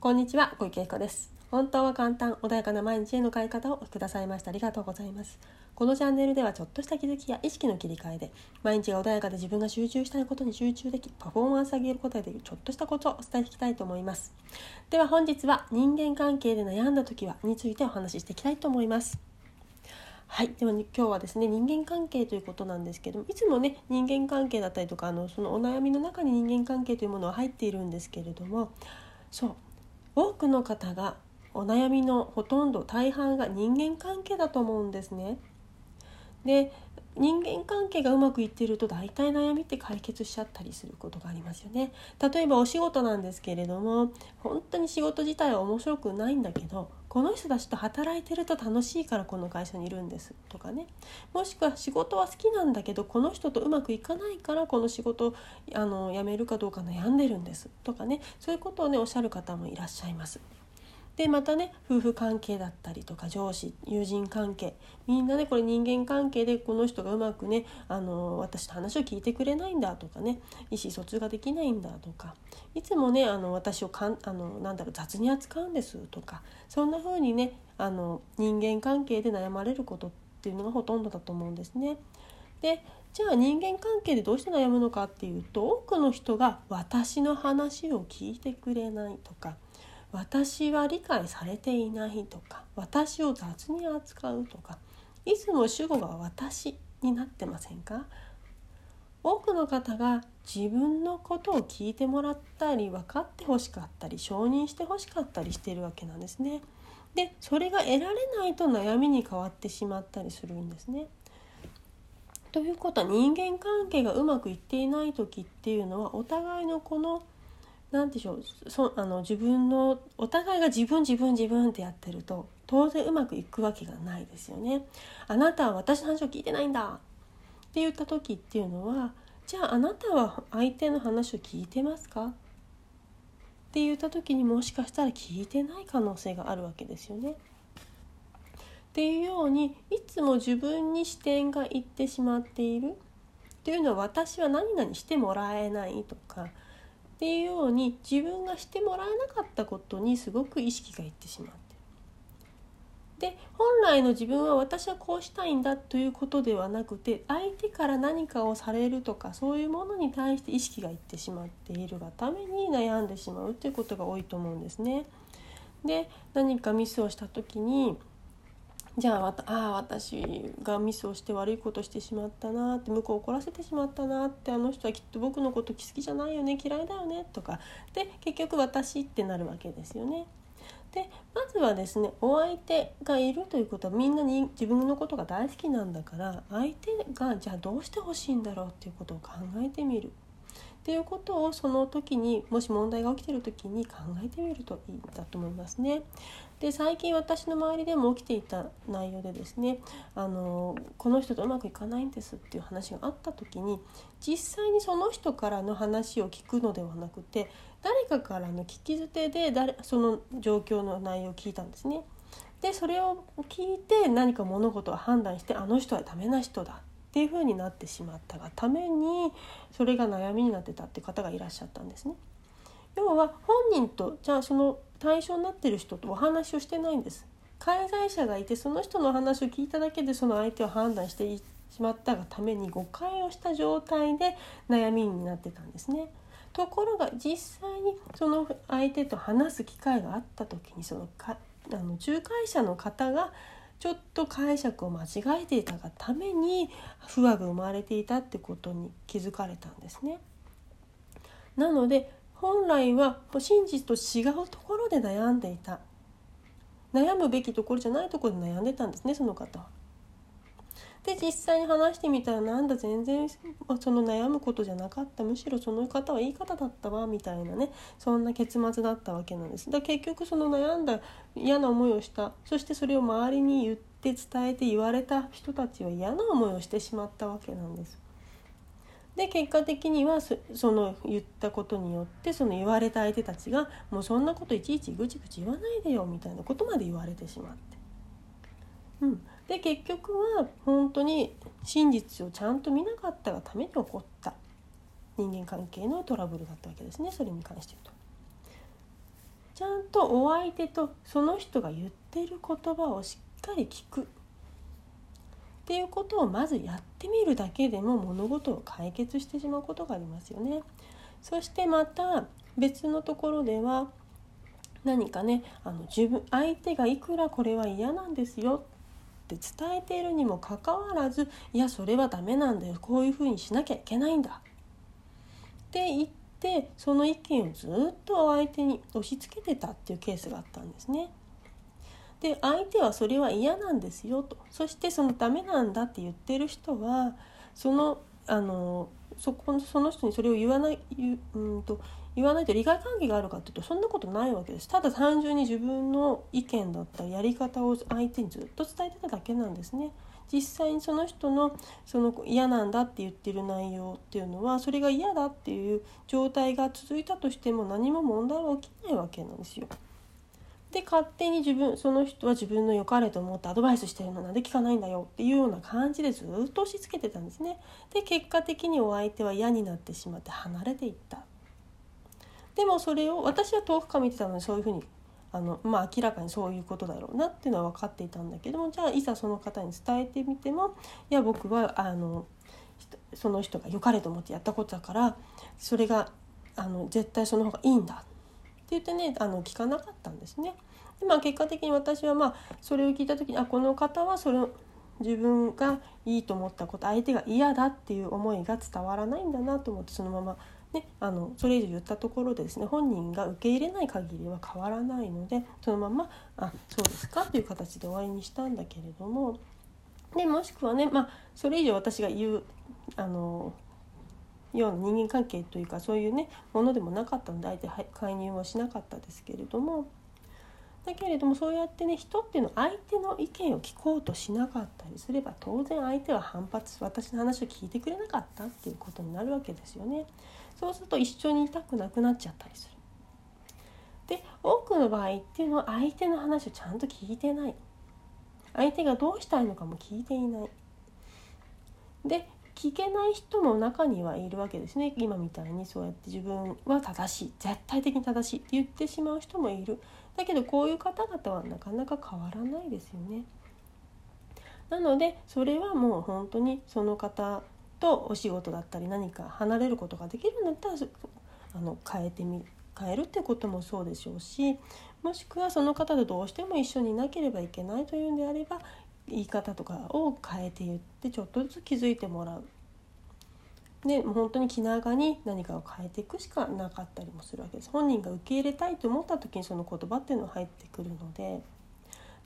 こんにちは、小池子です。本当は簡単、穏やかな毎日への変え方をくださいましたありがとうございます。このチャンネルではちょっとした気づきや意識の切り替えで、毎日が穏やかで自分が集中したいことに集中でき、パフォーマンス上げることができるちょっとしたことをお伝えしていきたいと思います。では本日は人間関係で悩んだ時はについてお話ししていきたいと思います。はい、では、今日はですね人間関係ということなんですけどもいつもね人間関係だったりとかあのそのお悩みの中に人間関係というものは入っているんですけれどもそう多くの方がお悩みのほとんど大半が人間関係だと思うんですね。で人間関係がうまくいってると大体悩みって解決しちゃったりすることがありますよね。例えばお仕事なんですけれども本当に仕事自体は面白くないんだけどこの人たちと働いてると楽しいからこの会社にいるんですとかねもしくは仕事は好きなんだけどこの人とうまくいかないからこの仕事あの辞めるかどうか悩んでるんですとかねそういうことをねおっしゃる方もいらっしゃいます。でまたね夫婦関係だったりとか上司友人関係みんなねこれ人間関係でこの人がうまくねあの私の話を聞いてくれないんだとかね意思疎通ができないんだとかいつもねあの私をかんあのなんだろう雑に扱うんですとかそんな風にねあの人間関係で悩まれることっていうのがほとんどだと思うんですね。でじゃあ人間関係でどうして悩むのかっていうと多くの人が私の話を聞いてくれないとか私は理解されていないとか私を雑に扱うとかいつも主語が私になってませんか？多くの方が自分のことを聞いてもらったり分かってほしかったり承認してほしかったりしているわけなんですね。でそれが得られないと悩みに変わってしまったりするんですね。ということは人間関係がうまくいっていない時っていうのはお互いのこの何でしょうそあの自分のお互いが自分自分自分ってやってると当然うまくいくわけがないですよね。あなたは私の話を聞いてないんだって言った時っていうのはじゃああなたは相手の話を聞いてますか？って言った時にもしかしたら聞いてない可能性があるわけですよね。っていうようにいつも自分に視点がいってしまっているっていうのは私は何々してもらえないとかっていうように自分がしてもらえなかったことにすごく意識がいってしまってで本来の自分は私はこうしたいんだということではなくて相手から何かをされるとかそういうものに対して意識がいってしまっているがために悩んでしまうということが多いと思うんですね。で何かミスをした時にじゃああ私がミスをして悪いことしてしまったなって向こう怒らせてしまったなってあの人はきっと僕のこと好きじゃないよね嫌いだよねとかで結局私ってなるわけですよね。でまずはですねお相手がいるということはみんなに自分のことが大好きなんだから相手がじゃあどうしてほしいんだろうっていうことを考えてみるっていうことをその時にもし問題が起きてる時に考えてみるといいんだと思いますね。で最近私の周りでも起きていた内容でですねあのこの人とうまくいかないんですっていう話があった時に実際にその人からの話を聞くのではなくて誰かからの聞き捨てで誰その状況の内容を聞いたんですね。でそれを聞いて何か物事を判断してあの人はダメな人だっていう風になってしまったがためにそれが悩みになってたって方がいらっしゃったんですね。要は本人とじゃあその対象になってる人とお話をしてないんです。介在者がいてその人の話を聞いただけでその相手を判断してしまったがために誤解をした状態で悩みになってたんですね。ところが実際にその相手と話す機会があった時にそのかあの仲介者の方がちょっと解釈を間違えていたがために不和が生まれていたってことに気づかれたんですね。なので本来は真実と違うところで悩んでいた悩むべきところじゃないところで悩んでたんですねその方は。で実際に話してみたらなんだ全然その悩むことじゃなかったむしろその方はいい方だったわみたいなねそんな結末だったわけなんです。だ結局その悩んだ嫌な思いをしたそしてそれを周りに言って伝えて言われた人たちは嫌な思いをしてしまったわけなんです。で結果的にはその言ったことによってその言われた相手たちがもうそんなこといちいちぐちぐち言わないでよみたいなことまで言われてしまって。うん、で結局は本当に真実をちゃんと見なかったがために起こった。人間関係のトラブルだったわけですね。それに関して言うと。ちゃんとお相手とその人が言ってる言葉をしっかり聞く。っていうことをまずやってみるだけでも物事を解決してしまうことがありますよね。そしてまた別のところでは何かねあの自分相手がいくらこれは嫌なんですよ。って伝えているにもかかわらずいやそれはダメなんだよ。こういうふうにしなきゃいけないんだ。って言ってその意見をずっと相手に押し付けてたっていうケースがあったんですね。で相手はそれは嫌なんですよと。そしてそのダメなんだって言ってる人はそのあのそこその人にそれを言わない言うんと言わないと利害関係があるかっていうとそんなことないわけですただ単純に自分の意見だったりやり方を相手にずっと伝えてただけなんですね。実際にその人のその嫌なんだって言ってる内容っていうのはそれが嫌だっていう状態が続いたとしても何も問題は起きないわけなんですよ。で勝手に自分その人は自分の良かれと思ってアドバイスしてるのなんで聞かないんだよっていうような感じでずっと押し付けてたんですね。で結果的にお相手は嫌になってしまって離れていった。でもそれを私は遠くから見てたのでそういうふうにあの、まあ、明らかにそういうことだろうなっていうのは分かっていたんだけどもじゃあいざその方に伝えてみてもいや僕はあのその人が良かれと思ってやったことだからそれがあの絶対その方がいいんだって言ってねあの聞かなかったんですね。でまあ、結果的に私はまあそれを聞いた時にあこの方はそれを自分がいいと思ったこと相手が嫌だっていう思いが伝わらないんだなと思ってそのままね、あのそれ以上言ったところでですね本人が受け入れない限りは変わらないのでそのまま「あそうですか」という形で終わりにしたんだけれどもでもしくはね、まあ、それ以上私が言うあのような人間関係というかそういうねものでもなかったのであえて介入はしなかったですけれどもだけれどもそうやってね人っていうのは相手の意見を聞こうとしなかったりすれば当然相手は反発私の話を聞いてくれなかったっていうことになるわけですよね。そうすると一緒にいたくなくなっちゃったりする。で多くの場合っていうのは相手の話をちゃんと聞いてない相手がどうしたいのかも聞いていないで聞けない人も中にはいるわけですね今みたいにそうやって自分は正しい絶対的に正しいって言ってしまう人もいるだけどこういう方々はなかなか変わらないですよねなのでそれはもう本当にその方とお仕事だったり何か離れることができるんだったらあの変えてみ変えるってこともそうでしょうしもしくはその方とどうしても一緒にいなければいけないというんであれば言い方とかを変えて言ってちょっとずつ気づいてもらう。で本当に気長に何かを変えていくしかなかったりもするわけです。本人が受け入れたいと思った時にその言葉っていうのは入ってくるので。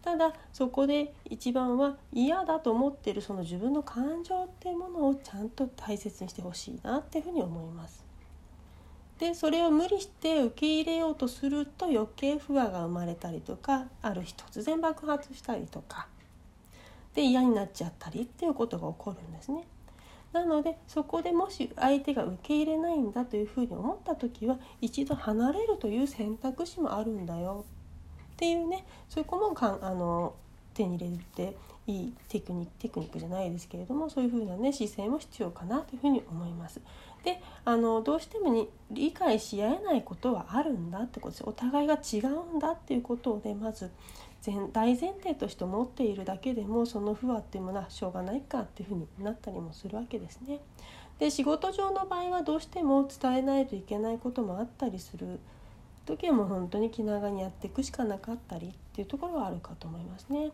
ただそこで一番は嫌だと思ってるその自分の感情っていうものをちゃんと大切にしてほしいなっていうふうに思います。でそれを無理して受け入れようとすると余計不和が生まれたりとかある日突然爆発したりとかで嫌になっちゃったりっていうことが起こるんですね。なのでそこでもし相手が受け入れないんだというふうに思った時は一度離れるという選択肢もあるんだよっていうねそういう子もかんあの手に入れていいテクニックテクニックじゃないですけれどもそういう風なね姿勢も必要かなというふうに思います。であのどうしてもに理解し合えないことはあるんだってことですお互いが違うんだっていうことをねまず大前提として思っているだけでもその不和っていうものはしょうがないかっていうふうになったりもするわけですね。で仕事上の場合はどうしても伝えないといけないこともあったりする時はもう本当に気長にやっていくしかなかったりっていうところはあるかと思いますね。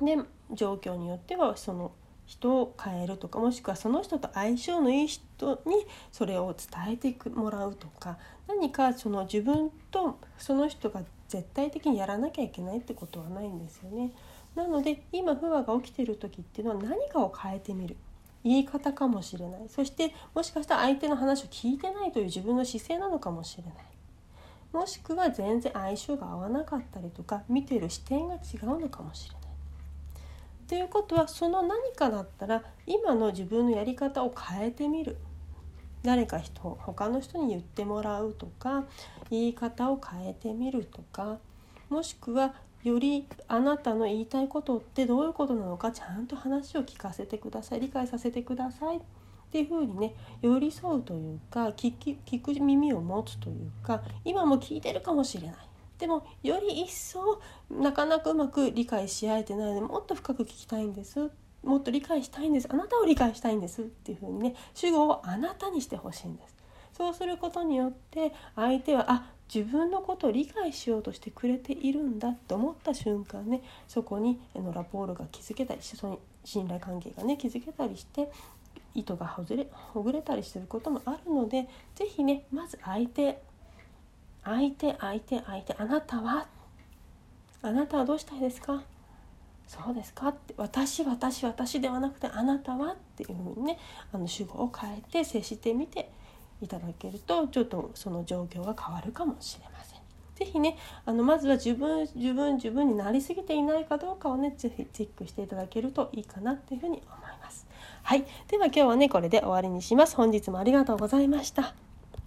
で状況によってはその人を変えるとかもしくはその人と相性のいい人にそれを伝えてもらうとか何かその自分とその人が絶対的にやらなきゃいけないってことはないんですよね。なので今不和が起きてる時っていうのは何かを変えてみる言い方かもしれないそしてもしかしたら相手の話を聞いてないという自分の姿勢なのかもしれないもしくは全然相性が合わなかったりとか見てる視点が違うのかもしれない。ということはその何かだったら今の自分のやり方を変えてみる誰か人他の人に言ってもらうとか言い方を変えてみるとかもしくはよりあなたの言いたいことってどういうことなのかちゃんと話を聞かせてください理解させてくださいっていうふうにね寄り添うというか聞き聞く耳を持つというか今も聞いてるかもしれない。でもより一層なかなかうまく理解し合えてないのでもっと深く聞きたいんですもっと理解したいんです。あなたを理解したいんですっていうふうにね主語をあなたにしてほしいんです。そうすることによって相手はあ自分のことを理解しようとしてくれているんだと思った瞬間ねそこにのラポールが築けたりしてその信頼関係がね築けたりして糸がほぐれほぐれたりすることもあるので是非ねまず相手相手相手相手あなたはあなたはどうしたいですか？そうですか？って私私私ではなくてあなたはっていうふうにねあの主語を変えて接してみていただけるとちょっとその状況が変わるかもしれません。是非ねあのまずは自分自分自分になりすぎていないかどうかをね是非チェックしていただけるといいかなっていうふうに思います。はい、では今日はねこれで終わりにします。本日もありがとうございました。